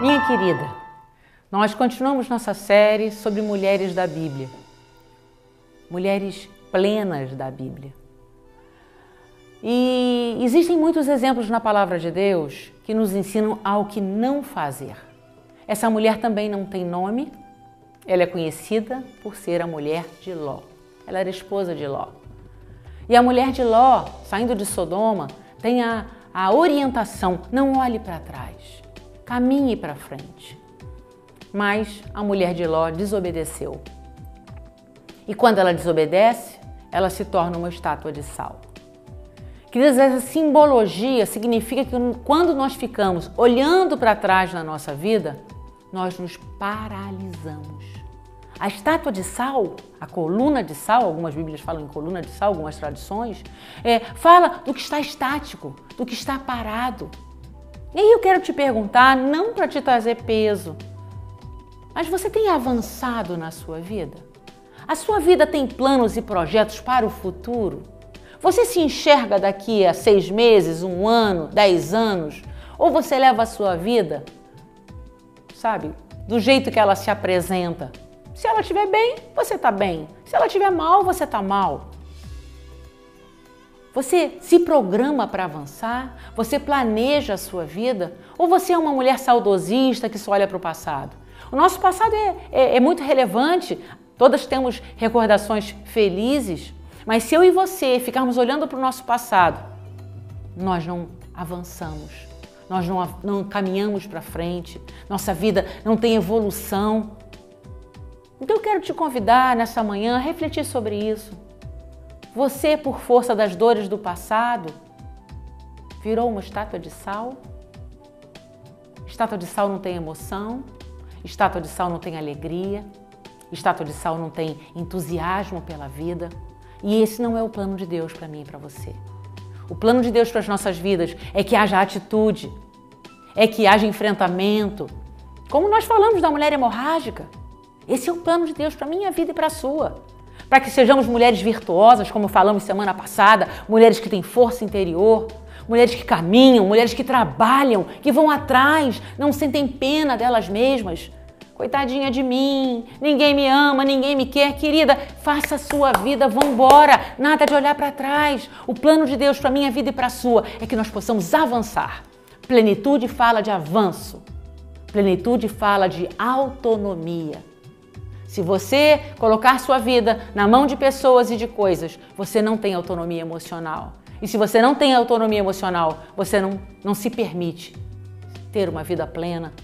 Minha querida, nós continuamos nossa série sobre mulheres da Bíblia. Mulheres plenas da Bíblia. E existem muitos exemplos na palavra de Deus que nos ensinam ao que não fazer. Essa mulher também não tem nome, ela é conhecida por ser a mulher de Ló. Ela era esposa de Ló. E a mulher de Ló, saindo de Sodoma, tem a, a orientação: não olhe para trás, caminhe para frente. Mas a mulher de Ló desobedeceu. E quando ela desobedece, ela se torna uma estátua de sal. Queridas, essa simbologia significa que quando nós ficamos olhando para trás na nossa vida, nós nos paralisamos. A estátua de sal, a coluna de sal, algumas Bíblias falam em coluna de sal, algumas tradições, é, fala do que está estático, do que está parado. E aí eu quero te perguntar, não para te trazer peso, mas você tem avançado na sua vida? A sua vida tem planos e projetos para o futuro? Você se enxerga daqui a seis meses, um ano, dez anos? Ou você leva a sua vida, sabe, do jeito que ela se apresenta? Se ela estiver bem, você está bem. Se ela estiver mal, você está mal. Você se programa para avançar? Você planeja a sua vida? Ou você é uma mulher saudosista que só olha para o passado? O nosso passado é, é, é muito relevante, todas temos recordações felizes, mas se eu e você ficarmos olhando para o nosso passado, nós não avançamos, nós não, não caminhamos para frente, nossa vida não tem evolução. Então eu quero te convidar nessa manhã a refletir sobre isso. Você, por força das dores do passado, virou uma estátua de sal? Estátua de sal não tem emoção, estátua de sal não tem alegria, estátua de sal não tem entusiasmo pela vida. E esse não é o plano de Deus para mim e para você. O plano de Deus para as nossas vidas é que haja atitude, é que haja enfrentamento. Como nós falamos da mulher hemorrágica. Esse é o plano de Deus para a minha vida e para a sua. Para que sejamos mulheres virtuosas, como falamos semana passada, mulheres que têm força interior, mulheres que caminham, mulheres que trabalham, que vão atrás, não sentem pena delas mesmas, Coitadinha de mim, ninguém me ama, ninguém me quer. Querida, faça a sua vida, vambora. Nada de olhar para trás. O plano de Deus para minha vida e para a sua é que nós possamos avançar. Plenitude fala de avanço. Plenitude fala de autonomia. Se você colocar sua vida na mão de pessoas e de coisas, você não tem autonomia emocional. E se você não tem autonomia emocional, você não, não se permite ter uma vida plena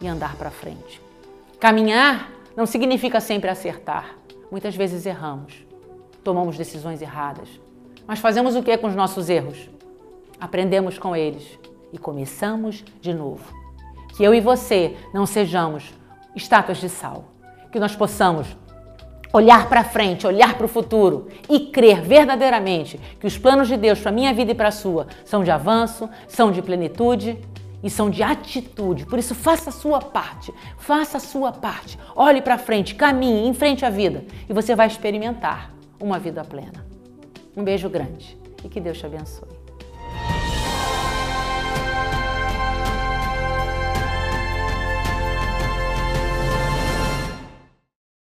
e andar para frente. Caminhar não significa sempre acertar. Muitas vezes erramos, tomamos decisões erradas. Mas fazemos o que com os nossos erros? Aprendemos com eles e começamos de novo. Que eu e você não sejamos estátuas de sal. Que nós possamos olhar para frente, olhar para o futuro e crer verdadeiramente que os planos de Deus para minha vida e para a sua são de avanço, são de plenitude e são de atitude. Por isso, faça a sua parte. Faça a sua parte. Olhe para frente, caminhe, enfrente a vida e você vai experimentar uma vida plena. Um beijo grande e que Deus te abençoe.